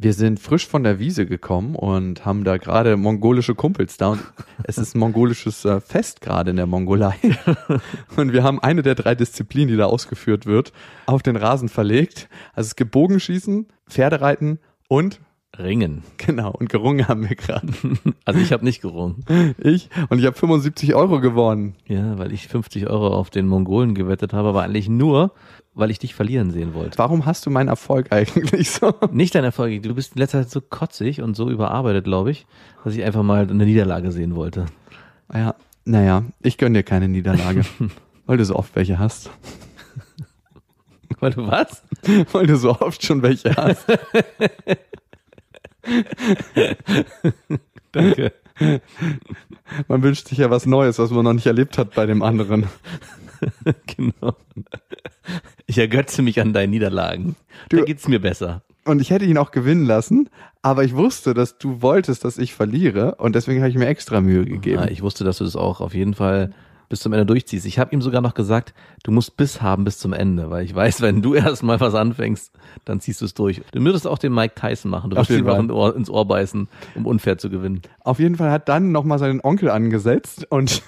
Wir sind frisch von der Wiese gekommen und haben da gerade mongolische Kumpels da und es ist ein mongolisches äh, Fest gerade in der Mongolei. Und wir haben eine der drei Disziplinen, die da ausgeführt wird, auf den Rasen verlegt. Also es gibt Bogenschießen, Pferdereiten und Ringen. genau, und gerungen haben wir gerade. Also ich habe nicht gerungen. Ich und ich habe 75 Euro gewonnen. Ja, weil ich 50 Euro auf den Mongolen gewettet habe, aber eigentlich nur, weil ich dich verlieren sehen wollte. Warum hast du meinen Erfolg eigentlich so? Nicht dein Erfolg. Du bist in letzter Zeit so kotzig und so überarbeitet, glaube ich, dass ich einfach mal eine Niederlage sehen wollte. Ja, naja, ich gönn dir keine Niederlage, weil du so oft welche hast. Weil du was? Weil du so oft schon welche hast. Danke. Man wünscht sich ja was Neues, was man noch nicht erlebt hat bei dem anderen. genau. Ich ergötze mich an deinen Niederlagen. Du- da geht's mir besser. Und ich hätte ihn auch gewinnen lassen, aber ich wusste, dass du wolltest, dass ich verliere und deswegen habe ich mir extra Mühe gegeben. Ja, ich wusste, dass du das auch auf jeden Fall bis zum Ende durchziehst. Ich habe ihm sogar noch gesagt, du musst Biss haben bis zum Ende, weil ich weiß, wenn du erst mal was anfängst, dann ziehst du es durch. Du würdest auch den Mike Tyson machen. Du jeden ihm auch ins Ohr, ins Ohr beißen, um unfair zu gewinnen. Auf jeden Fall hat dann nochmal seinen Onkel angesetzt und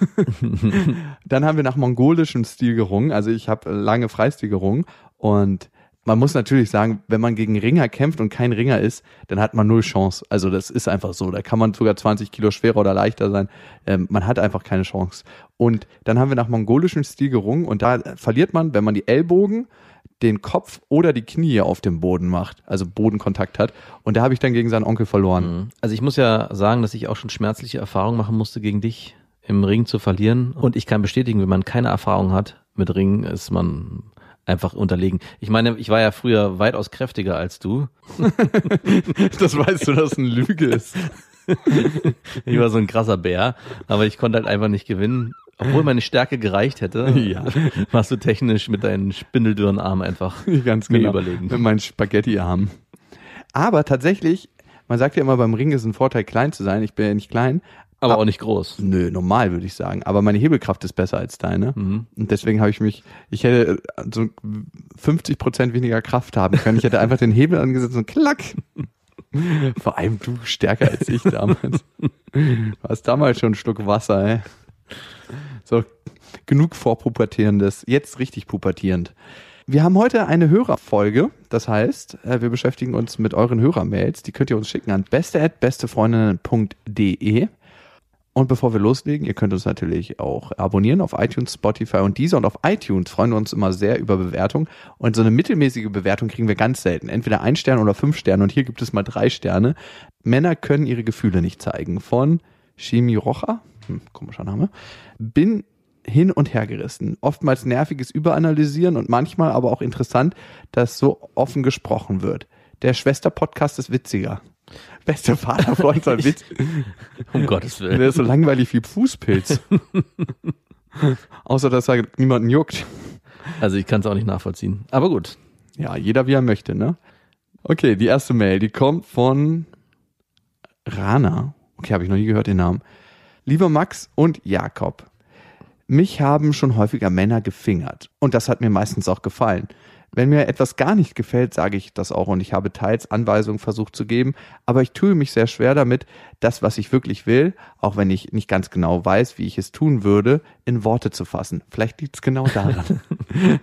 dann haben wir nach mongolischem Stil gerungen. Also ich habe lange Freistil gerungen und man muss natürlich sagen, wenn man gegen Ringer kämpft und kein Ringer ist, dann hat man null Chance. Also das ist einfach so. Da kann man sogar 20 Kilo schwerer oder leichter sein. Ähm, man hat einfach keine Chance. Und dann haben wir nach mongolischem Stil gerungen und da verliert man, wenn man die Ellbogen, den Kopf oder die Knie auf dem Boden macht, also Bodenkontakt hat. Und da habe ich dann gegen seinen Onkel verloren. Also ich muss ja sagen, dass ich auch schon schmerzliche Erfahrungen machen musste, gegen dich im Ring zu verlieren. Und ich kann bestätigen, wenn man keine Erfahrung hat mit Ringen, ist man einfach unterlegen. Ich meine, ich war ja früher weitaus kräftiger als du. Das weißt du, dass eine Lüge ist. Ich war so ein krasser Bär, aber ich konnte halt einfach nicht gewinnen. Obwohl meine Stärke gereicht hätte, Ja. warst du technisch mit deinen spindeldürren Armen einfach Ganz genau. überlegen. Mit meinen Spaghetti-Armen. Aber tatsächlich, man sagt ja immer, beim Ring ist ein Vorteil, klein zu sein. Ich bin ja nicht klein. Aber auch nicht groß. Nö, normal würde ich sagen. Aber meine Hebelkraft ist besser als deine. Mhm. Und deswegen habe ich mich, ich hätte äh, so 50 Prozent weniger Kraft haben können. Ich hätte einfach den Hebel angesetzt und klack. Vor allem du stärker als ich damals. Hast damals schon einen Schluck Wasser, ey. So, genug vorpubertierendes, jetzt richtig pubertierend. Wir haben heute eine Hörerfolge, das heißt, äh, wir beschäftigen uns mit euren Hörermails. Die könnt ihr uns schicken an beste@bestefreundinnen.de. Und bevor wir loslegen, ihr könnt uns natürlich auch abonnieren auf iTunes, Spotify und dieser und auf iTunes freuen wir uns immer sehr über Bewertung. Und so eine mittelmäßige Bewertung kriegen wir ganz selten. Entweder ein Stern oder fünf Sterne und hier gibt es mal drei Sterne. Männer können ihre Gefühle nicht zeigen. Von Shimi Rocha, hm, komischer Name, bin hin und her gerissen. Oftmals nerviges Überanalysieren und manchmal aber auch interessant, dass so offen gesprochen wird. Der Schwester-Podcast ist witziger. Bester Vaterfreund soll witz. Um Gottes Willen. Der ist so langweilig wie Fußpilz. Außer, dass er niemanden juckt. Also ich kann es auch nicht nachvollziehen. Aber gut. Ja, jeder wie er möchte, ne? Okay, die erste Mail, die kommt von Rana. Okay, habe ich noch nie gehört den Namen. Lieber Max und Jakob, mich haben schon häufiger Männer gefingert und das hat mir meistens auch gefallen. Wenn mir etwas gar nicht gefällt, sage ich das auch und ich habe teils Anweisungen versucht zu geben, aber ich tue mich sehr schwer damit, das, was ich wirklich will, auch wenn ich nicht ganz genau weiß, wie ich es tun würde, in Worte zu fassen. Vielleicht liegt es genau daran.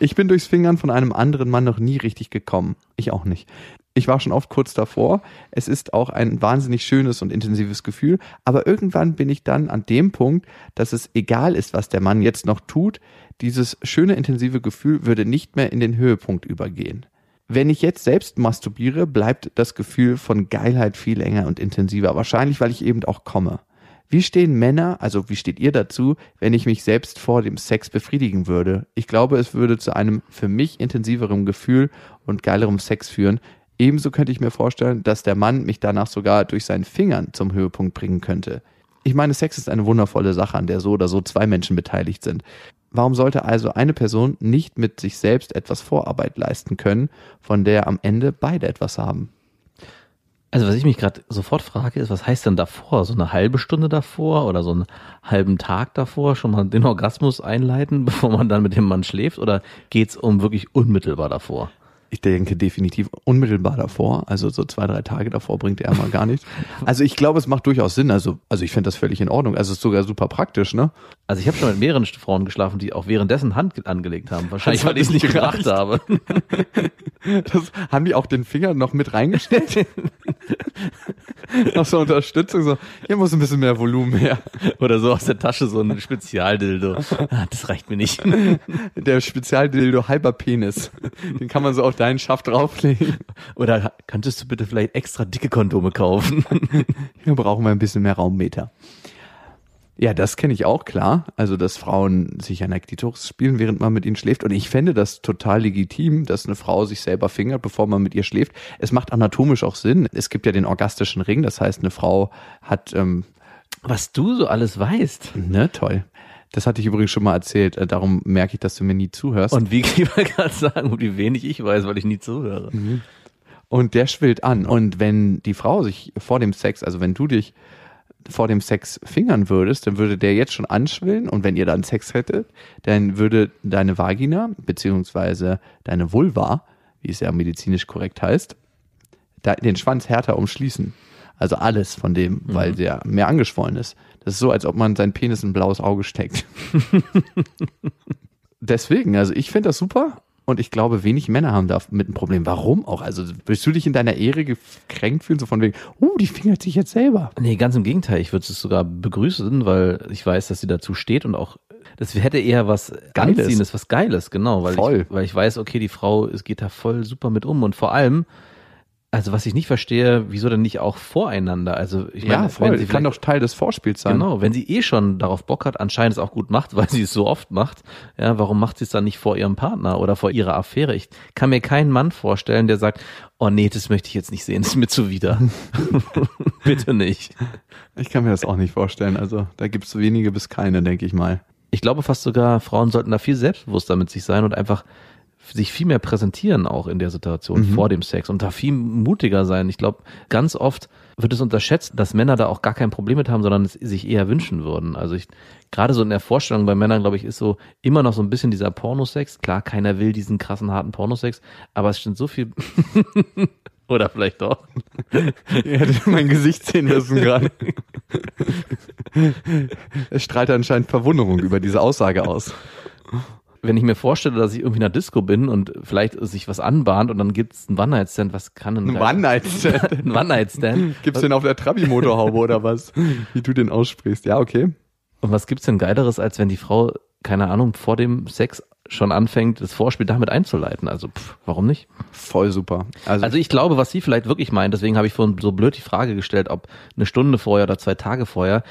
Ich bin durchs Fingern von einem anderen Mann noch nie richtig gekommen. Ich auch nicht. Ich war schon oft kurz davor. Es ist auch ein wahnsinnig schönes und intensives Gefühl. Aber irgendwann bin ich dann an dem Punkt, dass es egal ist, was der Mann jetzt noch tut. Dieses schöne, intensive Gefühl würde nicht mehr in den Höhepunkt übergehen. Wenn ich jetzt selbst masturbiere, bleibt das Gefühl von Geilheit viel länger und intensiver. Wahrscheinlich, weil ich eben auch komme. Wie stehen Männer, also wie steht ihr dazu, wenn ich mich selbst vor dem Sex befriedigen würde? Ich glaube, es würde zu einem für mich intensiveren Gefühl und geilerem Sex führen. Ebenso könnte ich mir vorstellen, dass der Mann mich danach sogar durch seinen Fingern zum Höhepunkt bringen könnte. Ich meine, Sex ist eine wundervolle Sache, an der so oder so zwei Menschen beteiligt sind. Warum sollte also eine Person nicht mit sich selbst etwas Vorarbeit leisten können, von der am Ende beide etwas haben? Also was ich mich gerade sofort frage, ist, was heißt denn davor? So eine halbe Stunde davor oder so einen halben Tag davor schon mal den Orgasmus einleiten, bevor man dann mit dem Mann schläft? Oder geht's um wirklich unmittelbar davor? Ich denke definitiv unmittelbar davor, also so zwei, drei Tage davor bringt er mal gar nichts. Also ich glaube, es macht durchaus Sinn. Also, also ich finde das völlig in Ordnung. Also es ist sogar super praktisch, ne? Also ich habe schon mit mehreren Frauen geschlafen, die auch währenddessen Hand angelegt haben. Wahrscheinlich, Das weil ich es nicht gereicht. habe. Das, haben die auch den Finger noch mit reingesteckt? noch so Unterstützung, so, hier muss ein bisschen mehr Volumen her. Oder so aus der Tasche so ein Spezialdildo. Ah, das reicht mir nicht. Der Spezialdildo halber Penis. Den kann man so auf deinen Schaft drauflegen. Oder könntest du bitte vielleicht extra dicke Kondome kaufen? Hier brauchen wir ein bisschen mehr Raummeter. Ja, das kenne ich auch klar. Also, dass Frauen sich an der Klitoris spielen, während man mit ihnen schläft. Und ich fände das total legitim, dass eine Frau sich selber fingert, bevor man mit ihr schläft. Es macht anatomisch auch Sinn. Es gibt ja den orgastischen Ring. Das heißt, eine Frau hat, ähm, Was du so alles weißt. ne, toll. Das hatte ich übrigens schon mal erzählt. Äh, Darum merke ich, dass du mir nie zuhörst. Und wie ich wollte gerade sagen, wie wenig ich weiß, weil ich nie zuhöre. Und der schwillt an. Und wenn die Frau sich vor dem Sex, also wenn du dich vor dem Sex fingern würdest, dann würde der jetzt schon anschwillen. Und wenn ihr dann Sex hättet, dann würde deine Vagina, beziehungsweise deine Vulva, wie es ja medizinisch korrekt heißt, den Schwanz härter umschließen. Also alles von dem, weil der mehr angeschwollen ist. Das ist so, als ob man sein Penis in ein blaues Auge steckt. Deswegen, also ich finde das super und ich glaube, wenig Männer haben da mit ein Problem. Warum auch? Also willst du dich in deiner Ehre gekränkt fühlen, so von wegen, uh, die fingert sich jetzt selber. Nee, ganz im Gegenteil. Ich würde es sogar begrüßen, weil ich weiß, dass sie dazu steht und auch, das hätte eher was Geiles. Anziehendes, was Geiles, genau. Weil Voll. Ich, weil ich weiß, okay, die Frau, es geht da voll super mit um und vor allem, also was ich nicht verstehe, wieso denn nicht auch voreinander? Also ich meine, Ja, voll. sie Kann doch Teil des Vorspiels sein. Genau, wenn sie eh schon darauf Bock hat, anscheinend es auch gut macht, weil sie es so oft macht, ja, warum macht sie es dann nicht vor ihrem Partner oder vor ihrer Affäre? Ich kann mir keinen Mann vorstellen, der sagt, oh nee, das möchte ich jetzt nicht sehen, das ist mir zuwider. Bitte nicht. Ich kann mir das auch nicht vorstellen. Also da gibt es wenige bis keine, denke ich mal. Ich glaube fast sogar, Frauen sollten da viel selbstbewusster mit sich sein und einfach sich viel mehr präsentieren auch in der Situation vor dem Sex und da viel mutiger sein. Ich glaube, ganz oft wird es unterschätzt, dass Männer da auch gar kein Problem mit haben, sondern es sich eher wünschen würden. Also ich, gerade so in der Vorstellung bei Männern, glaube ich, ist so immer noch so ein bisschen dieser Pornosex. Klar, keiner will diesen krassen, harten Pornosex, aber es stimmt so viel, oder vielleicht doch. Ihr hättet mein Gesicht sehen müssen gerade. Es strahlt anscheinend Verwunderung über diese Aussage aus. Wenn ich mir vorstelle, dass ich irgendwie in einer Disco bin und vielleicht sich was anbahnt und dann gibt's einen One-Night-Stand, was kann denn Ein One-Night-Stand. ein One-Night-Stand? Gibt's den auf der Trabi-Motorhaube oder was? Wie du den aussprichst. Ja, okay. Und was gibt's denn Geileres, als wenn die Frau, keine Ahnung, vor dem Sex schon anfängt, das Vorspiel damit einzuleiten? Also, pff, warum nicht? Voll super. Also, Also ich glaube, was sie vielleicht wirklich meint, deswegen habe ich vorhin so blöd die Frage gestellt, ob eine Stunde vorher oder zwei Tage vorher.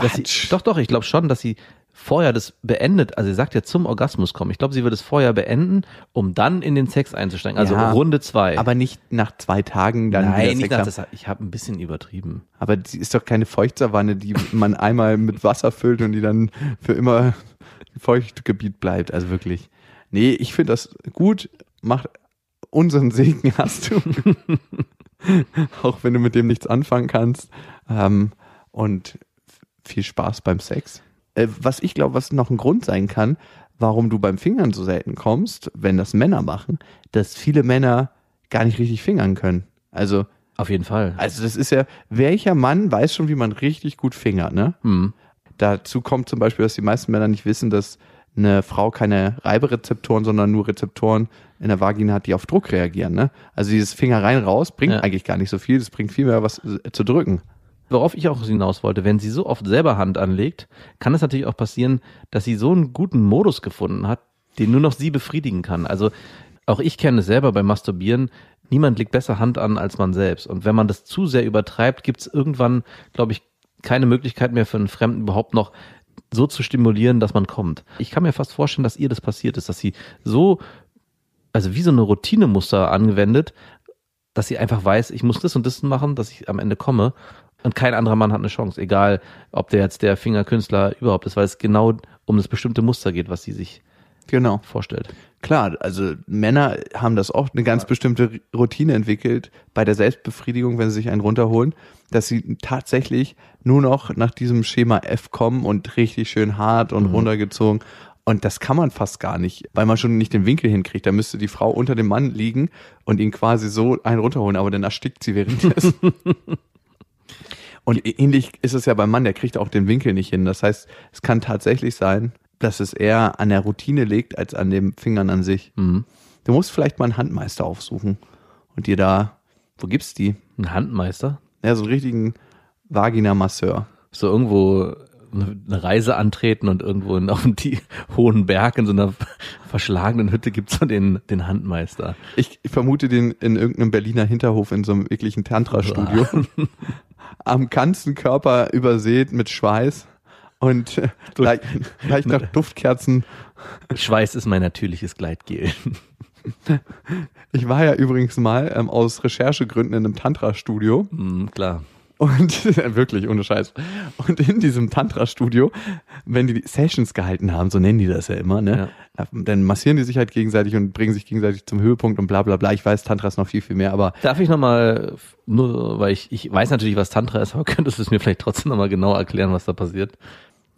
Dass sie, Quatsch. doch, doch, ich glaube schon, dass sie vorher das beendet, also sie sagt ja zum Orgasmus kommen. Ich glaube, sie wird es vorher beenden, um dann in den Sex einzusteigen. Also Ja, Runde zwei. aber nicht nach zwei Tagen dann Nein, nicht Sex nach haben. ich habe ein bisschen übertrieben. Aber die ist doch keine Feuchtsavanne, die man einmal mit Wasser füllt und die dann für immer im Feuchtgebiet bleibt. Also wirklich. Nee, ich finde das gut. Macht unseren Segen hast du. Auch wenn du mit dem nichts anfangen kannst. Ähm, und viel Spaß beim Sex. Äh, was ich glaube, was noch ein Grund sein kann, warum du beim Fingern so selten kommst, wenn das Männer machen, dass viele Männer gar nicht richtig fingern können. Also Auf jeden Fall. also das ist ja, welcher Mann weiß schon, wie man richtig gut fingert, ne? Hm. Dazu kommt zum Beispiel, dass die meisten Männer nicht wissen, dass eine Frau keine Reiberezeptoren, sondern nur Rezeptoren in der Vagina hat, die auf Druck reagieren, ne? Also dieses Finger rein, raus bringt Ja. eigentlich gar nicht so viel, das bringt viel mehr was äh, zu drücken. Worauf ich auch hinaus wollte, wenn sie so oft selber Hand anlegt, kann es natürlich auch passieren, dass sie so einen guten Modus gefunden hat, den nur noch sie befriedigen kann. Also auch ich kenne es selber beim Masturbieren. Niemand legt besser Hand an als man selbst. Und wenn man das zu sehr übertreibt, gibt es irgendwann, glaube ich, keine Möglichkeit mehr für einen Fremden überhaupt noch so zu stimulieren, dass man kommt. Ich kann mir fast vorstellen, dass ihr das passiert ist, dass sie so, also wie so eine Routinemuster angewendet, dass sie einfach weiß, ich muss das und das machen, dass ich am Ende komme. Und kein anderer Mann hat eine Chance, egal ob der jetzt der Fingerkünstler überhaupt ist, weil es genau um das bestimmte Muster geht, was sie sich Genau. vorstellt. Klar, also Männer haben das auch eine ganz bestimmte Routine entwickelt bei der Selbstbefriedigung, wenn sie sich einen runterholen, dass sie tatsächlich nur noch nach diesem Schema F kommen und richtig schön hart und runtergezogen. Und das kann man fast gar nicht, weil man schon nicht den Winkel hinkriegt. Da müsste die Frau unter dem Mann liegen und ihn quasi so einen runterholen, aber dann erstickt sie währenddessen. Und ähnlich ist es ja beim Mann, der kriegt auch den Winkel nicht hin. Das heißt, es kann tatsächlich sein, dass es eher an der Routine liegt, als an den Fingern an sich. Mhm. Du musst vielleicht mal einen Handmeister aufsuchen und dir da, wo gibt's die? Ein Handmeister? Ja, so einen richtigen Vagina-Masseur. So irgendwo eine Reise antreten und irgendwo in, auf die hohen Berg in so einer verschlagenen Hütte gibt's so den, den Handmeister. Ich vermute den in irgendeinem Berliner Hinterhof in so einem wirklichen Tantra-Studio. Am ganzen Körper übersät mit Schweiß und äh, leicht, leicht nach Duftkerzen. Schweiß ist mein natürliches Gleitgel. Ich war ja übrigens mal ähm, aus Recherchegründen in einem Tantra-Studio. Mhm, klar. Und wirklich, ohne Scheiß. Und in diesem Tantra-Studio, wenn die Sessions gehalten haben, so nennen die das ja immer, ne? Dann massieren die sich halt gegenseitig und bringen sich gegenseitig zum Höhepunkt und bla bla bla. Ich weiß, Tantra ist noch viel, viel mehr, aber Darf ich nochmal, nur weil ich, ich weiß natürlich, was Tantra ist, aber könntest du es mir vielleicht trotzdem nochmal genau erklären, was da passiert?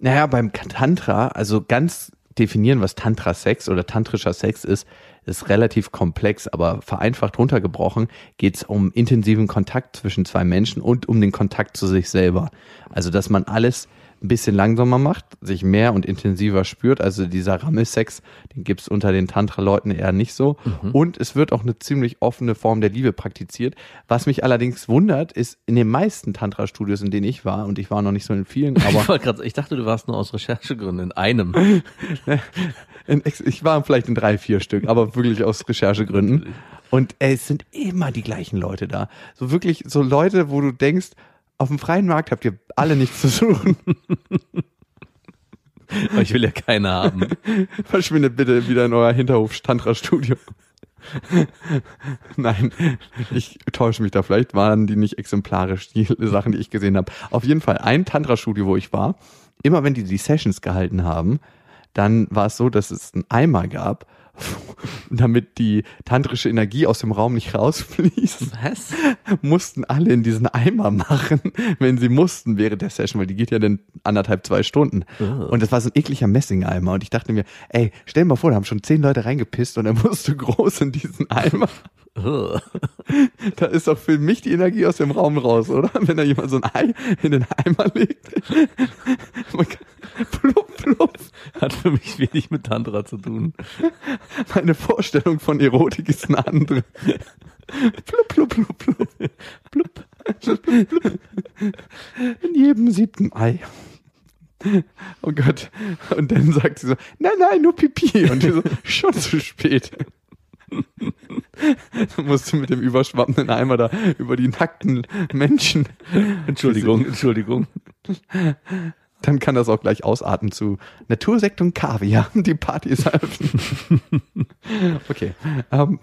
Naja, beim Tantra, also ganz definieren, was Tantra-Sex oder tantrischer Sex ist, ist relativ komplex, aber vereinfacht runtergebrochen geht es um intensiven Kontakt zwischen zwei Menschen und um den Kontakt zu sich selber. Also, dass man alles ein bisschen langsamer macht, sich mehr und intensiver spürt. Also dieser Rammelsex, den gibt's unter den Tantra-Leuten eher nicht so. Und es wird auch eine ziemlich offene Form der Liebe praktiziert. Was mich allerdings wundert, ist in den meisten Tantra-Studios, in denen ich war, und ich war noch nicht so in vielen, ich, aber wollte grad, ich dachte, du warst nur aus Recherchegründen in einem. in, ich war vielleicht in drei, vier Stück, aber wirklich aus Recherchegründen. Und ey, es sind immer die gleichen Leute da. So wirklich, so Leute, wo du denkst, auf dem freien Markt habt ihr alle nichts zu suchen. Aber ich will ja keine haben. Verschwindet bitte wieder in euer Hinterhof-Tantra-Studio. Nein, ich täusche mich da. Vielleicht waren die nicht exemplarisch, die Sachen, die ich gesehen habe. Auf jeden Fall ein Tantra-Studio, wo ich war. Immer wenn die die Sessions gehalten haben, dann war es so, dass es einen Eimer gab, damit die tantrische Energie aus dem Raum nicht rausfließt Was? mussten alle in diesen Eimer machen, wenn sie mussten während der Session, weil die geht ja dann anderthalb, zwei Stunden. Und das war so ein ekliger Messingeimer. Und ich dachte mir, ey, stell dir mal vor, da haben schon zehn Leute reingepisst und er musste groß in diesen Eimer. Da ist doch für mich die Energie aus dem Raum raus, oder? Wenn da jemand so ein Ei in den Eimer legt. Plupp, plupp. Hat für mich wenig mit Tantra zu tun. Meine Vorstellung von Erotik ist eine andere. Plupp, plupp, plupp, plupp. Plupp. In jedem siebten Ei. Oh Gott. Und dann sagt sie so, nein, nein, nur Pipi. Und die so, schon zu spät. Dann musst du mit dem überschwappenden Eimer da über die nackten Menschen. Entschuldigung, Entschuldigung. Dann kann das auch gleich ausarten zu Natursekt und Kaviar. Die Party ist eröffnet. okay. Ähm,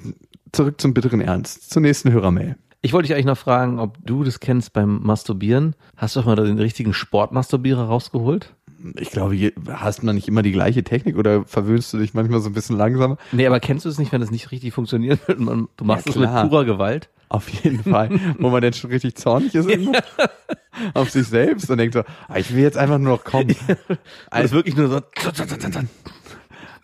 zurück zum bitteren Ernst. Zur nächsten Hörermail. Ich wollte dich eigentlich noch fragen, ob du das kennst beim Masturbieren. Hast du doch mal den richtigen Sportmasturbierer rausgeholt? Ich glaube, hast du dann nicht immer die gleiche Technik oder verwöhnst du dich manchmal so ein bisschen langsamer? Nee, aber kennst du es nicht, wenn es nicht richtig funktioniert? Du machst Ja, es mit purer Gewalt. Auf jeden Fall. Wo man dann schon richtig zornig ist irgendwo auf sich selbst und denkt so, ah, ich will jetzt einfach nur noch kommen. Also wirklich nur so.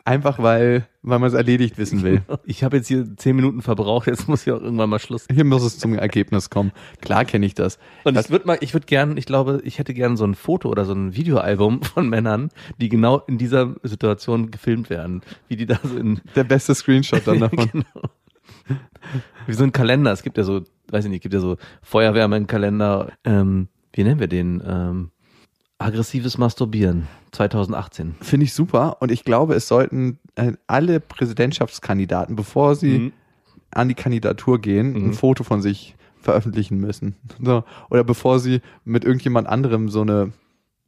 Einfach weil, weil man es erledigt wissen will. Ich habe jetzt hier zehn Minuten verbraucht, jetzt muss ja auch irgendwann mal Schluss. Hier muss es zum Ergebnis kommen. Klar kenne ich das. Und das ich würde mal, ich würde gern, ich glaube, ich hätte gern so ein Foto oder so ein Videoalbum von Männern, die genau in dieser Situation gefilmt werden, wie die da so in der beste Screenshot dann davon. genau. Wie so ein Kalender. Es gibt ja so, weiß ich nicht, gibt ja so Feuerwehrmann-Kalender. Ähm, wie nennen wir den? Ähm, aggressives Masturbieren 2018. Finde ich super und ich glaube, es sollten äh, alle Präsidentschaftskandidaten, bevor sie Mhm. an die Kandidatur gehen, Mhm. ein Foto von sich veröffentlichen müssen. Oder bevor sie mit irgendjemand anderem so eine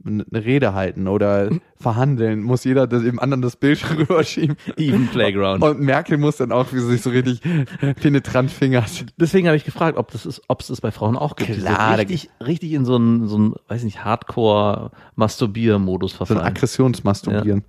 eine Rede halten oder verhandeln, muss jeder das, dem anderen das Bild rüberschieben. Even Playground. Und Merkel muss dann auch, wie sie sich so richtig penetrant fingert. Deswegen habe ich gefragt, ob das ist, ob es das bei Frauen auch gibt. Klar, richtig, richtig in so einen, so einen, weiß nicht, Hardcore-Masturbier-Modus So ein verfallen. Aggressionsmasturbieren.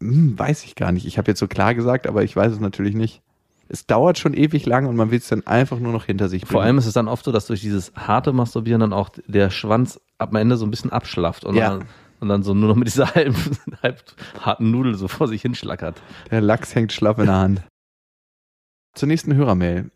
Hm, weiß ich gar nicht. Ich habe jetzt so klar gesagt, aber ich weiß es natürlich nicht. Es dauert schon ewig lang und man will es dann einfach nur noch hinter sich bringen. Vor allem ist es dann oft so, dass durch dieses harte Masturbieren dann auch der Schwanz am Ende so ein bisschen abschlafft und, Ja. dann, und dann so nur noch mit dieser halb, halb harten Nudel so vor sich hinschlackert. Der Lachs hängt schlapp in der Hand. Zur nächsten Hörermail.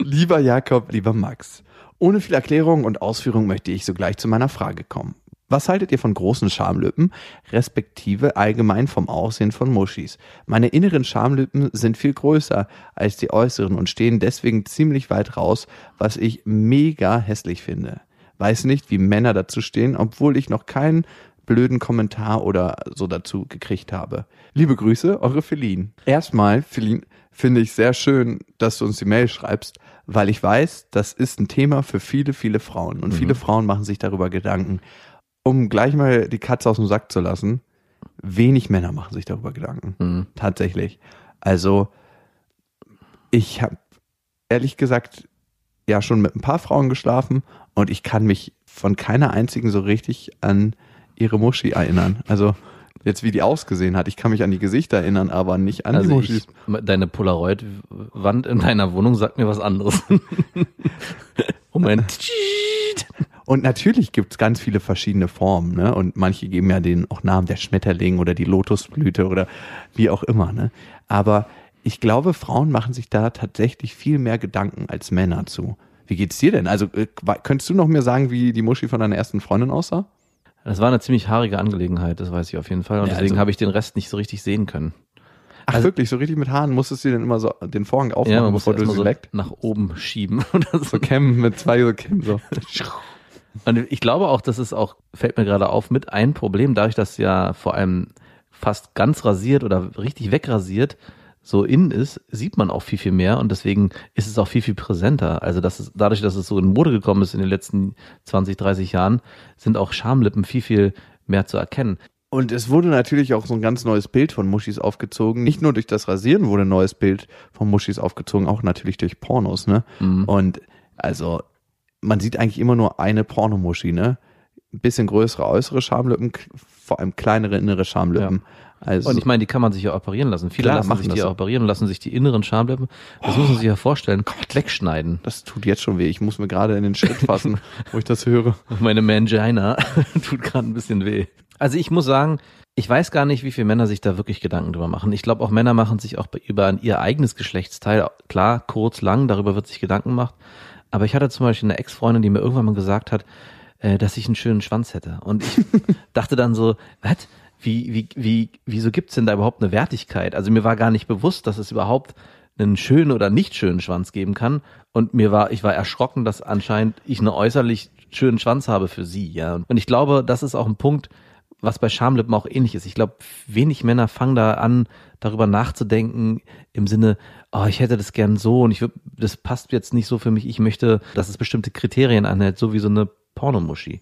Lieber Jakob, lieber Max. Ohne viel Erklärung und Ausführung möchte ich sogleich zu meiner Frage kommen. Was haltet ihr von großen Schamlippen, respektive allgemein vom Aussehen von Muschis? Meine inneren Schamlippen sind viel größer als die äußeren und stehen deswegen ziemlich weit raus, was ich mega hässlich finde. Weiß nicht, wie Männer dazu stehen, obwohl ich noch keinen blöden Kommentar oder so dazu gekriegt habe. Liebe Grüße, eure Feline. Erstmal, Feline, finde ich sehr schön, dass du uns die Mail schreibst, weil ich weiß, das ist ein Thema für viele, viele Frauen. Und viele Frauen machen sich darüber Gedanken. Um gleich mal die Katze aus dem Sack zu lassen, wenig Männer machen sich darüber Gedanken. Mhm. Tatsächlich. Also, ich habe ehrlich gesagt ja schon mit ein paar Frauen geschlafen und ich kann mich von keiner einzigen so richtig an ihre Muschi erinnern. Also jetzt wie die ausgesehen hat. Ich kann mich an die Gesichter erinnern, aber nicht an die Also Muschis. ich, deine Polaroid-Wand in deiner Wohnung sagt mir was anderes. Moment. Und natürlich gibt's ganz viele verschiedene Formen, ne? Und manche geben ja den auch Namen der Schmetterling oder die Lotusblüte oder wie auch immer, ne? Aber ich glaube, Frauen machen sich da tatsächlich viel mehr Gedanken als Männer zu. Wie geht's dir denn? Also äh, könntest du noch mir sagen, wie die Muschi von deiner ersten Freundin aussah? Das war eine ziemlich haarige Angelegenheit, das weiß ich auf jeden Fall. Und Ja, deswegen also- habe ich den Rest nicht so richtig sehen können. Ach Also- wirklich, so richtig mit Haaren musstest du denn immer so den Vorhang aufmachen, Ja, man bevor du sie so leckt? nach oben schieben oder so. So Cam mit zwei so Cam so. Und ich glaube auch, das ist auch, fällt mir gerade auf, mit ein Problem, dadurch, dass ja vor allem fast ganz rasiert oder richtig wegrasiert so innen ist, sieht man auch viel, viel mehr und deswegen ist es auch viel, viel präsenter. Also das ist, dadurch, dass es so in Mode gekommen ist in den letzten 20, 30 Jahren, sind auch Schamlippen viel, viel mehr zu erkennen. Und es wurde natürlich auch so ein ganz neues Bild von Muschis aufgezogen. Nicht nur durch das Rasieren wurde ein neues Bild von Muschis aufgezogen, auch natürlich durch Pornos, ne? Und also, man sieht eigentlich immer nur eine Pornomuschi, ne? Ein bisschen größere äußere Schamlippen, vor allem kleinere innere Schamlippen. Also, Und ich meine, die kann man sich ja operieren lassen. Viele Klar, lassen machen sich die das. operieren, lassen sich die inneren Schamlippen, das muss man sich ja vorstellen, wegschneiden. das tut jetzt schon weh. Ich muss mir gerade in den Schritt fassen, wo ich das höre. Meine Mangina tut gerade ein bisschen weh. Also ich muss sagen, ich weiß gar nicht, wie viele Männer sich da wirklich Gedanken drüber machen. Ich glaube, auch Männer machen sich auch über ihr eigenes Geschlechtsteil, klar, kurz, lang, darüber wird sich Gedanken gemacht. Aber ich hatte zum Beispiel eine Ex-Freundin, die mir irgendwann mal gesagt hat, äh, dass ich einen schönen Schwanz hätte. Und ich dachte dann so, was? Wie, wie, wie, wieso gibt's denn da überhaupt eine Wertigkeit? Also mir war gar nicht bewusst, dass es überhaupt einen schönen oder nicht schönen Schwanz geben kann. Und mir war, ich war erschrocken, dass anscheinend ich einen äußerlich schönen Schwanz habe für sie, ja. Und ich glaube, das ist auch ein Punkt, was bei Schamlippen auch ähnlich ist. Ich glaube, wenig Männer fangen da an, darüber nachzudenken im Sinne, oh, ich hätte das gern so und ich würd, das passt jetzt nicht so für mich. Ich möchte, dass es bestimmte Kriterien anhält, so wie so eine Pornomuschi.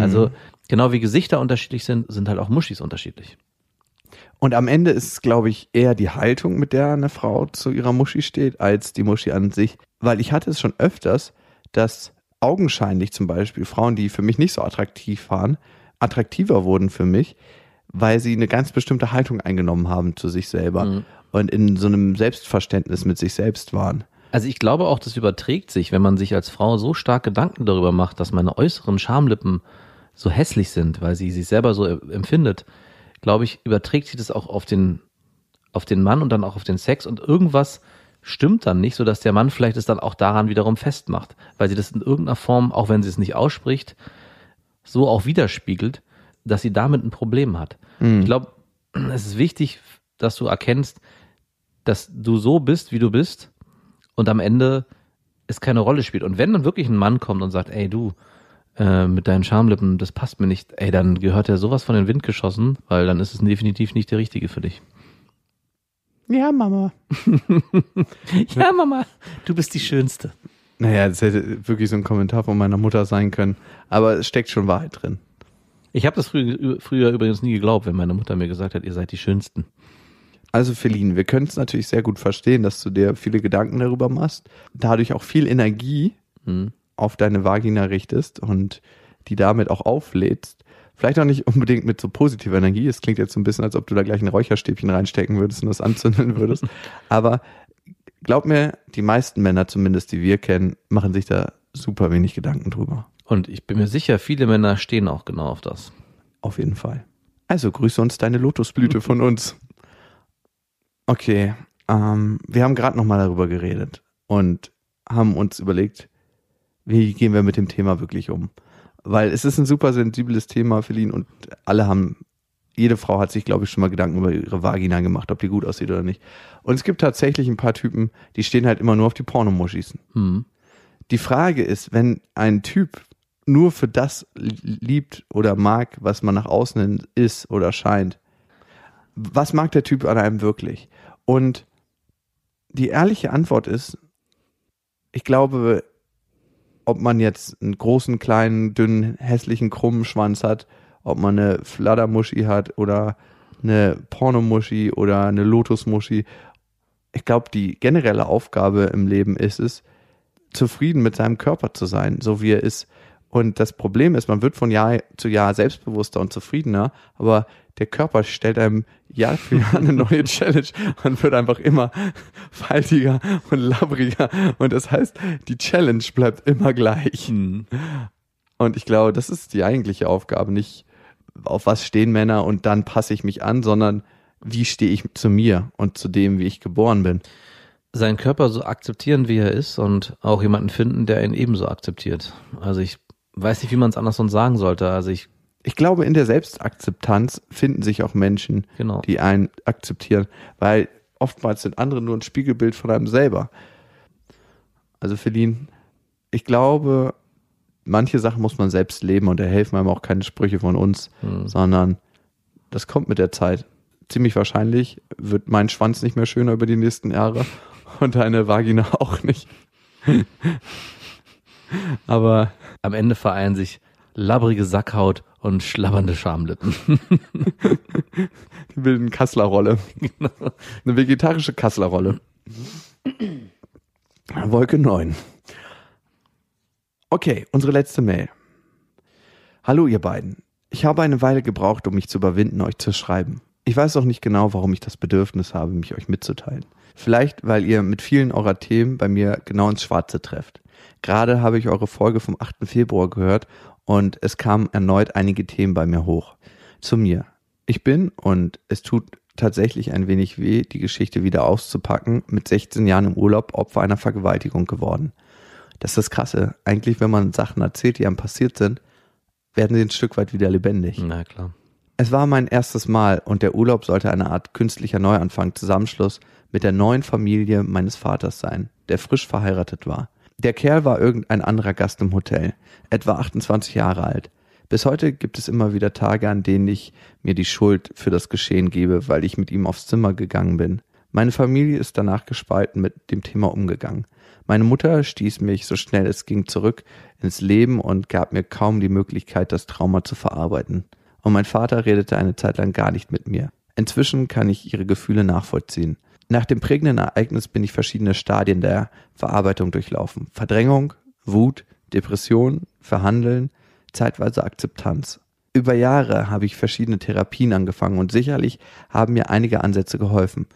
Also genau wie Gesichter unterschiedlich sind, sind halt auch Muschis unterschiedlich. Und am Ende ist es, glaube ich, eher die Haltung, mit der eine Frau zu ihrer Muschi steht, als die Muschi an sich. Weil ich hatte es schon öfters, dass augenscheinlich zum Beispiel Frauen, die für mich nicht so attraktiv waren, attraktiver wurden für mich, weil sie eine ganz bestimmte Haltung eingenommen haben zu sich selber und in so einem Selbstverständnis mit sich selbst waren. Also ich glaube auch, das überträgt sich, wenn man sich als Frau so stark Gedanken darüber macht, dass meine äußeren Schamlippen so hässlich sind, weil sie sich selber so empfindet, glaube ich, überträgt sich das auch auf den, auf den Mann und dann auch auf den Sex und irgendwas stimmt dann nicht, sodass der Mann vielleicht es dann auch daran wiederum festmacht, weil sie das in irgendeiner Form, auch wenn sie es nicht ausspricht, so auch widerspiegelt, dass sie damit ein Problem hat. Ich glaube, es ist wichtig, dass du erkennst, dass du so bist, wie du bist und am Ende es keine Rolle spielt. Und wenn dann wirklich ein Mann kommt und sagt, ey du, äh, mit deinen Schamlippen, das passt mir nicht, ey, dann gehört er sowas von den Wind geschossen, weil dann ist es definitiv nicht der richtige für dich. Ja, Mama. Ja, Mama, du bist die Schönste. Naja, das hätte wirklich so ein Kommentar von meiner Mutter sein können. Aber es steckt schon Wahrheit drin. Ich habe das früher, früher übrigens nie geglaubt, wenn meine Mutter mir gesagt hat, ihr seid die Schönsten. Also Feline, wir können es natürlich sehr gut verstehen, dass du dir viele Gedanken darüber machst, dadurch auch viel Energie Hm. auf deine Vagina richtest und die damit auch auflädst. Vielleicht auch nicht unbedingt mit so positiver Energie. Es klingt jetzt so ein bisschen, als ob du da gleich ein Räucherstäbchen reinstecken würdest und das anzünden würdest. Aber glaub mir, die meisten Männer, zumindest die wir kennen, machen sich da super wenig Gedanken drüber. Und ich bin mir sicher, viele Männer stehen auch genau auf das. Auf jeden Fall. Also grüße uns deine Lotusblüte von uns. Okay, ähm, wir haben gerade noch mal darüber geredet und haben uns überlegt, wie gehen wir mit dem Thema wirklich um? Weil es ist ein super sensibles Thema, Feline, und alle haben, jede Frau hat sich, glaube ich, schon mal Gedanken über ihre Vagina gemacht, ob die gut aussieht oder nicht. Und es gibt tatsächlich ein paar Typen, die stehen halt immer nur auf die Pornomuschis. Hm. Die Frage ist, wenn ein Typ nur für das liebt oder mag, was man nach außen ist oder scheint, was mag der Typ an einem wirklich? Und die ehrliche Antwort ist, ich glaube, ob man jetzt einen großen, kleinen, dünnen, hässlichen, krummen Schwanz hat, ob man eine Fladdermuschi hat oder eine Pornomuschi oder eine Lotusmuschi, ich glaube, die generelle Aufgabe im Leben ist es, zufrieden mit seinem Körper zu sein, so wie er ist. Und das Problem ist, man wird von Jahr zu Jahr selbstbewusster und zufriedener, aber der Körper stellt einem Jahr für Jahr eine neue Challenge und wird einfach immer faltiger und labbriger. Und das heißt, die Challenge bleibt immer gleich. Hm. Und ich glaube, das ist die eigentliche Aufgabe, nicht auf was stehen Männer und dann passe ich mich an, sondern wie stehe ich zu mir und zu dem, wie ich geboren bin. Seinen Körper so akzeptieren, wie er ist und auch jemanden finden, der ihn ebenso akzeptiert. Also ich weiß nicht, wie man es anders sonst sagen sollte. Also ich, Ich glaube, in der Selbstakzeptanz finden sich auch Menschen, genau. die einen akzeptieren, weil oftmals sind andere nur ein Spiegelbild von einem selber. Also Feline, ich glaube, manche Sachen muss man selbst leben und da helfen einem auch keine Sprüche von uns, Hm. sondern das kommt mit der Zeit. Ziemlich wahrscheinlich wird mein Schwanz nicht mehr schöner über die nächsten Jahre und deine Vagina auch nicht. Aber Am Ende vereinen sich labbrige Sackhaut und schlabbernde Schamlippen. die bilden Kasslerrolle. Eine vegetarische Kasslerrolle. Wolke 9. Okay, unsere letzte Mail. Hallo ihr beiden. Ich habe eine Weile gebraucht, um mich zu überwinden, euch zu schreiben. Ich weiß auch nicht genau, warum ich das Bedürfnis habe, mich euch mitzuteilen. Vielleicht, weil ihr mit vielen eurer Themen bei mir genau ins Schwarze trefft. Gerade habe ich eure Folge vom 8. Februar gehört und es kamen erneut einige Themen bei mir hoch. Zu mir. Ich bin, und es tut tatsächlich ein wenig weh, die Geschichte wieder auszupacken, mit 16 Jahren im Urlaub Opfer einer Vergewaltigung geworden. Das ist das Krasse. Eigentlich, wenn man Sachen erzählt, die einem passiert sind, werden sie ein Stück weit wieder lebendig. Na klar. Es war mein erstes Mal und der Urlaub sollte eine Art künstlicher Neuanfang, Zusammenschluss mit der neuen Familie meines Vaters sein, der frisch verheiratet war. Der Kerl war irgendein anderer Gast im Hotel, etwa 28 Jahre alt. Bis heute gibt es immer wieder Tage, an denen ich mir die Schuld für das Geschehen gebe, weil ich mit ihm aufs Zimmer gegangen bin. Meine Familie ist danach gespalten mit dem Thema umgegangen. Meine Mutter stieß mich so schnell es ging zurück ins Leben und gab mir kaum die Möglichkeit, das Trauma zu verarbeiten. Und mein Vater redete eine Zeit lang gar nicht mit mir. Inzwischen kann ich ihre Gefühle nachvollziehen. Nach dem prägenden Ereignis bin ich verschiedene Stadien der Verarbeitung durchlaufen. Verdrängung, Wut, Depression, Verhandeln, zeitweise Akzeptanz. Über Jahre habe ich verschiedene Therapien angefangen und sicherlich haben mir einige Ansätze geholfen.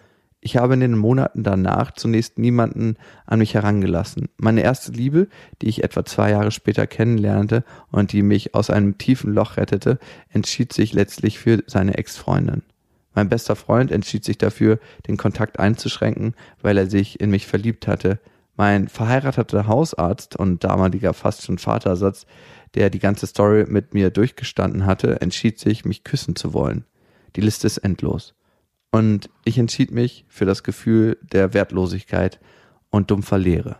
Ich habe in den Monaten danach zunächst niemanden an mich herangelassen. Meine erste Liebe, die ich etwa zwei Jahre später kennenlernte und die mich aus einem tiefen Loch rettete, entschied sich letztlich für seine Ex-Freundin. Mein bester Freund entschied sich dafür, den Kontakt einzuschränken, weil er sich in mich verliebt hatte. Mein verheirateter Hausarzt und damaliger fast schon Vatersatz, der die ganze Story mit mir durchgestanden hatte, entschied sich, mich küssen zu wollen. Die Liste ist endlos. Und ich entschied mich für das Gefühl der Wertlosigkeit und dumpfer Leere.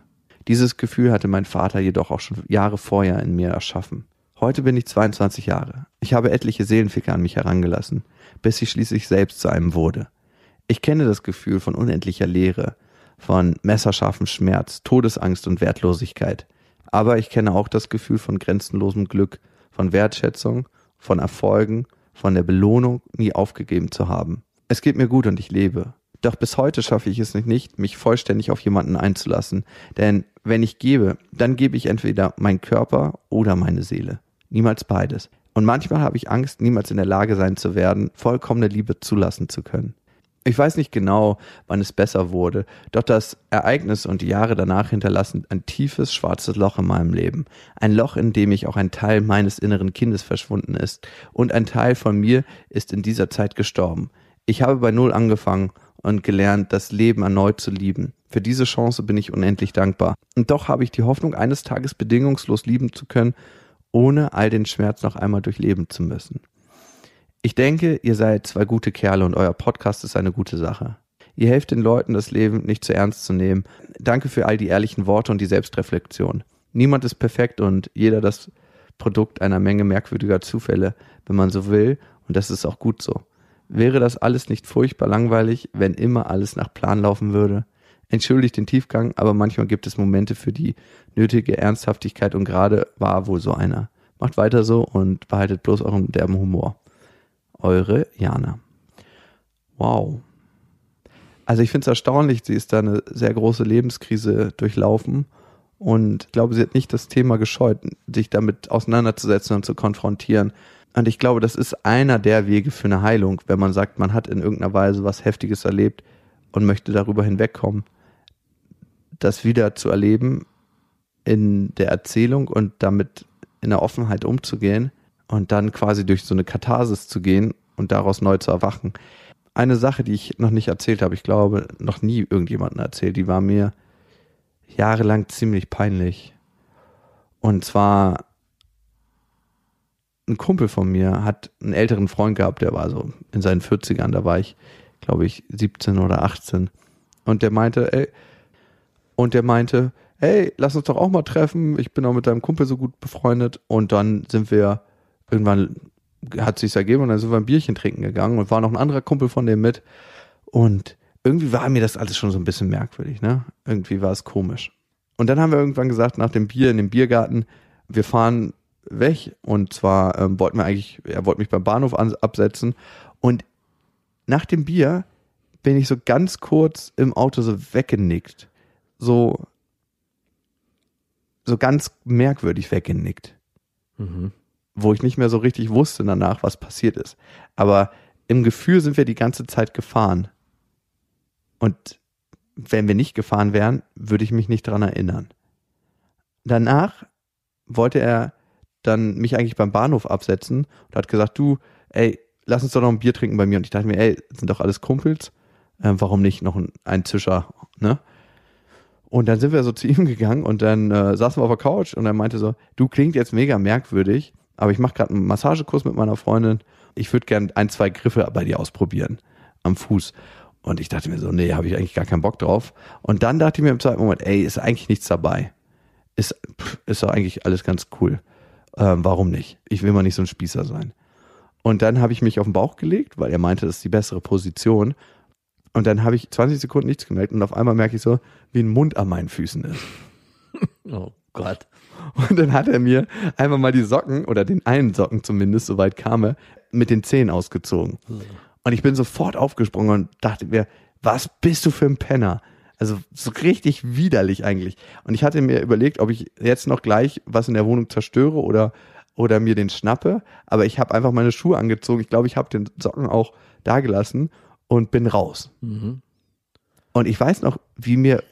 Dieses Gefühl hatte mein Vater jedoch auch schon Jahre vorher in mir erschaffen. Heute bin ich 22 Jahre. Ich habe etliche Seelenficker an mich herangelassen, bis ich schließlich selbst zu einem wurde. Ich kenne das Gefühl von unendlicher Leere, von messerscharfem Schmerz, Todesangst und Wertlosigkeit. Aber ich kenne auch das Gefühl von grenzenlosem Glück, von Wertschätzung, von Erfolgen, von der Belohnung nie aufgegeben zu haben. Es geht mir gut und ich lebe. Doch bis heute schaffe ich es nicht, mich vollständig auf jemanden einzulassen. Denn wenn ich gebe, dann gebe ich entweder meinen Körper oder meine Seele. Niemals beides. Und manchmal habe ich Angst, niemals in der Lage sein zu werden, vollkommene Liebe zulassen zu können. Ich weiß nicht genau, wann es besser wurde, doch das Ereignis und die Jahre danach hinterlassen ein tiefes schwarzes Loch in meinem Leben. Ein Loch, in dem ich auch ein Teil meines inneren Kindes verschwunden ist. Und ein Teil von mir ist in dieser Zeit gestorben. Ich habe bei Null angefangen und gelernt, das Leben erneut zu lieben. Für diese Chance bin ich unendlich dankbar. Und doch habe ich die Hoffnung, eines Tages bedingungslos lieben zu können, ohne all den Schmerz noch einmal durchleben zu müssen. Ich denke, ihr seid zwei gute Kerle und euer Podcast ist eine gute Sache. Ihr helft den Leuten, das Leben nicht zu ernst zu nehmen. Danke für all die ehrlichen Worte und die Selbstreflexion. Niemand ist perfekt und jeder das Produkt einer Menge merkwürdiger Zufälle, wenn man so will, und das ist auch gut so. Wäre das alles nicht furchtbar langweilig, wenn immer alles nach Plan laufen würde? Entschuldigt den Tiefgang, aber manchmal gibt es Momente für die nötige Ernsthaftigkeit und gerade war wohl so einer. Macht weiter so und behaltet bloß euren derben Humor. Eure Jana. Wow. Also ich finde es erstaunlich, sie ist da eine sehr große Lebenskrise durchlaufen und ich glaube, sie hat nicht das Thema gescheut, sich damit auseinanderzusetzen und zu konfrontieren. Und ich glaube, das ist einer der Wege für eine Heilung, wenn man sagt, man hat in irgendeiner Weise was Heftiges erlebt und möchte darüber hinwegkommen, das wieder zu erleben in der Erzählung und damit in der Offenheit umzugehen und dann quasi durch so eine Katharsis zu gehen und daraus neu zu erwachen. Eine Sache, die ich noch nicht erzählt habe, ich glaube, noch nie irgendjemandem erzählt, die war mir jahrelang ziemlich peinlich. Und zwar ein Kumpel von mir hat einen älteren Freund gehabt, der war so in seinen 40ern, da war ich, glaube ich, 17 oder 18. Und der meinte, ey, und der meinte, hey, lass uns doch auch mal treffen. Ich bin auch mit deinem Kumpel so gut befreundet. Und dann sind wir irgendwann hat sich's ergeben und dann sind wir ein Bierchen trinken gegangen und war noch ein anderer Kumpel von dem mit. Und irgendwie war mir das alles schon so ein bisschen merkwürdig, ne? Irgendwie war es komisch. Und dann haben wir irgendwann gesagt, nach dem Bier in dem Biergarten, wir fahren weg. Und zwar ähm, wollten wir eigentlich, er wollte mich beim Bahnhof an, absetzen. Und nach dem Bier bin ich so ganz kurz im Auto so weggenickt. So, so ganz merkwürdig weggenickt. Mhm wo ich nicht mehr so richtig wusste danach, was passiert ist. Aber im Gefühl sind wir die ganze Zeit gefahren. Und wenn wir nicht gefahren wären, würde ich mich nicht dran erinnern. Danach wollte er dann mich eigentlich beim Bahnhof absetzen und hat gesagt, du, ey, lass uns doch noch ein Bier trinken bei mir. Und ich dachte mir, ey, sind doch alles Kumpels. Äh, warum nicht noch ein, ein Zischer, ne? Und dann sind wir so zu ihm gegangen und dann äh, saßen wir auf der Couch und er meinte so, du klingt jetzt mega merkwürdig, aber ich mache gerade einen Massagekurs mit meiner Freundin. Ich würde gern ein, zwei Griffe bei dir ausprobieren am Fuß. Und ich dachte mir so, nee, habe ich eigentlich gar keinen Bock drauf. Und dann dachte ich mir im zweiten Moment, ey, ist eigentlich nichts dabei. Ist, ist doch eigentlich alles ganz cool. Ähm, warum nicht? Ich will mal nicht so ein Spießer sein. Und dann habe ich mich auf den Bauch gelegt, weil er meinte, das ist die bessere Position. Und dann habe ich 20 Sekunden nichts gemerkt und auf einmal merke ich so, wie ein Mund an meinen Füßen ist. Oh Gott. Und dann hat er mir einfach mal die Socken oder den einen Socken zumindest, soweit kam er, mit den Zehen ausgezogen. Und ich bin sofort aufgesprungen und dachte mir, was bist du für ein Penner? Also so richtig widerlich eigentlich. Und ich hatte mir überlegt, ob ich jetzt noch gleich was in der Wohnung zerstöre oder oder mir den schnappe. Aber ich habe einfach meine Schuhe angezogen. Ich glaube, ich habe den Socken auch da gelassen und bin raus. Mhm. Und ich weiß noch, wie mir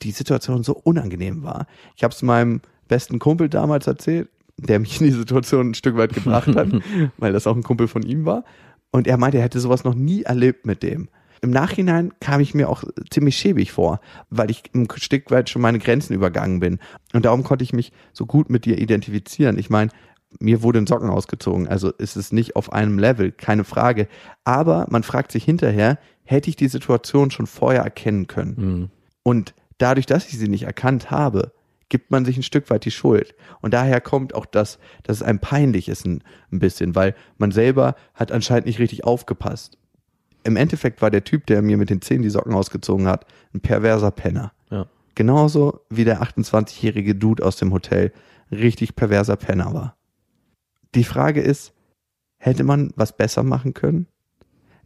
die Situation so unangenehm war. Ich habe es meinem besten Kumpel damals erzählt, der mich in die Situation ein Stück weit gebracht hat, weil das auch ein Kumpel von ihm war. Und er meinte, er hätte sowas noch nie erlebt mit dem. Im Nachhinein kam ich mir auch ziemlich schäbig vor, weil ich ein Stück weit schon meine Grenzen übergangen bin. Und darum konnte ich mich so gut mit dir identifizieren. Ich meine, mir wurde ein Socken ausgezogen, also ist es nicht auf einem Level, keine Frage. Aber man fragt sich hinterher, hätte ich die Situation schon vorher erkennen können? Mhm. Und dadurch, dass ich sie nicht erkannt habe, gibt man sich ein Stück weit die Schuld. Und daher kommt auch das, dass es einem peinlich ist ein, ein bisschen, weil man selber hat anscheinend nicht richtig aufgepasst. Im Endeffekt war der Typ, der mir mit den Zähnen die Socken ausgezogen hat, ein perverser Penner. Ja. Genauso wie der 28-jährige Dude aus dem Hotel richtig perverser Penner war. die Frage ist, hätte man was besser machen können?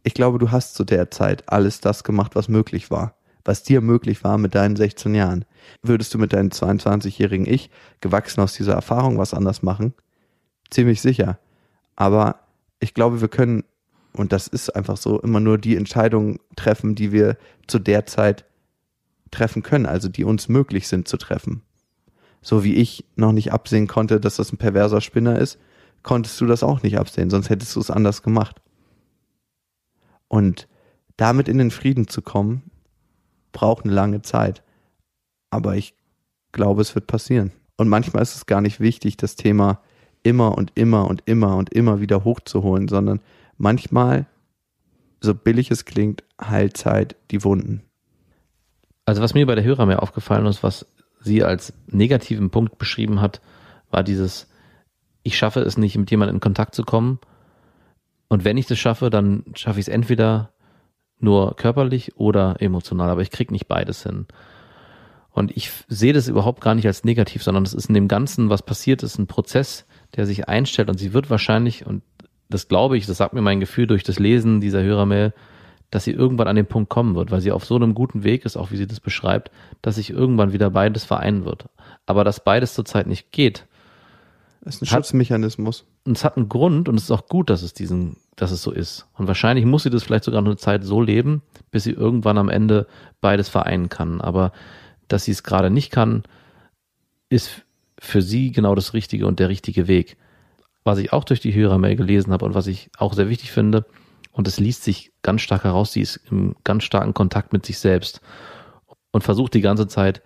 Ich glaube, du hast zu der Zeit alles das gemacht, was möglich war. Was dir möglich war mit deinen 16 Jahren. Würdest du mit deinem 22-jährigen Ich, gewachsen aus dieser Erfahrung, was anders machen? Ziemlich sicher. Aber ich glaube, wir können, und das ist einfach so, immer nur die Entscheidungen treffen, die wir zu der Zeit treffen können, also die uns möglich sind zu treffen. So wie ich noch nicht absehen konnte, dass das ein perverser Spinner ist, konntest du das auch nicht absehen, sonst hättest du es anders gemacht. Und damit in den Frieden zu kommen, braucht eine lange Zeit. Aber ich glaube, es wird passieren. Und manchmal ist es gar nicht wichtig, das Thema immer und immer und immer und immer wieder hochzuholen, sondern manchmal, so billig es klingt, Heilzeit die Wunden. Also was mir bei der Hörer mehr aufgefallen ist, was sie als negativen Punkt beschrieben hat, war dieses, ich schaffe es nicht, mit jemandem in Kontakt zu kommen. Und wenn ich das schaffe, dann schaffe ich es entweder nur körperlich oder emotional, aber ich kriege nicht beides hin. Und ich sehe das überhaupt gar nicht als negativ, sondern es ist in dem Ganzen, was passiert ist, ein Prozess, der sich einstellt und sie wird wahrscheinlich, und das glaube ich, das sagt mir mein Gefühl durch das Lesen dieser Hörermail, dass sie irgendwann an den Punkt kommen wird, weil sie auf so einem guten Weg ist, auch wie sie das beschreibt, dass sich irgendwann wieder beides vereinen wird. Aber dass beides zurzeit nicht geht. Das ist ein hat, Schutzmechanismus. Und es hat einen Grund und es ist auch gut, dass es diesen, dass es so ist. Und wahrscheinlich muss sie das vielleicht sogar noch eine Zeit so leben, bis sie irgendwann am Ende beides vereinen kann. Aber dass sie es gerade nicht kann, ist für sie genau das Richtige und der richtige Weg. Was ich auch durch die Hörermail gelesen habe und was ich auch sehr wichtig finde, und es liest sich ganz stark heraus, sie ist im ganz starken Kontakt mit sich selbst und versucht die ganze Zeit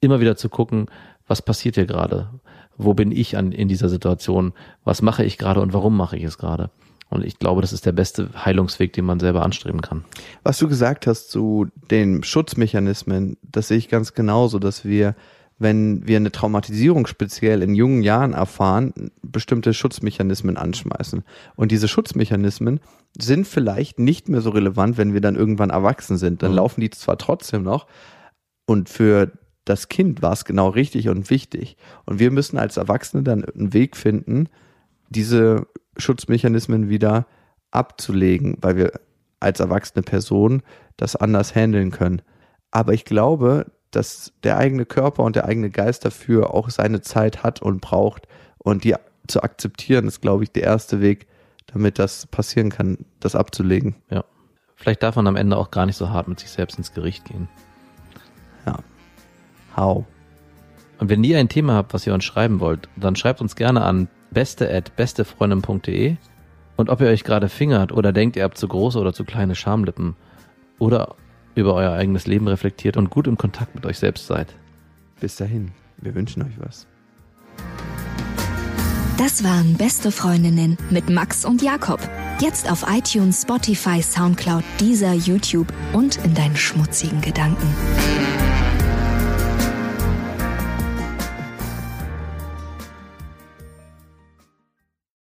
immer wieder zu gucken, was passiert hier gerade? Wo bin ich an, in dieser Situation? Was mache ich gerade und warum mache ich es gerade? Und ich glaube, das ist der beste Heilungsweg, den man selber anstreben kann. Was du gesagt hast zu den Schutzmechanismen, das sehe ich ganz genauso, dass wir wenn wir eine Traumatisierung speziell in jungen Jahren erfahren, bestimmte Schutzmechanismen anschmeißen. Und diese Schutzmechanismen sind vielleicht nicht mehr so relevant, wenn wir dann irgendwann erwachsen sind. Dann mhm. laufen die zwar trotzdem noch und für das Kind war es genau richtig und wichtig. Und wir müssen als Erwachsene dann einen Weg finden, diese Schutzmechanismen wieder abzulegen, weil wir als erwachsene Person das anders handeln können. Aber ich glaube, dass der eigene Körper und der eigene Geist dafür auch seine Zeit hat und braucht. Und die zu akzeptieren, ist, glaube ich, der erste Weg, damit das passieren kann, das abzulegen. Ja. Vielleicht darf man am Ende auch gar nicht so hart mit sich selbst ins Gericht gehen. Ja. How? Und wenn ihr ein Thema habt, was ihr uns schreiben wollt, dann schreibt uns gerne an beste at bestefreundin.de und ob ihr euch gerade fingert oder denkt, ihr habt zu große oder zu kleine Schamlippen oder über euer eigenes Leben reflektiert und gut im Kontakt mit euch selbst seid. Bis dahin, wir wünschen euch was. Das waren Beste Freundinnen mit Max und Jakob. Jetzt auf iTunes, Spotify, Soundcloud, dieser YouTube und in deinen schmutzigen Gedanken.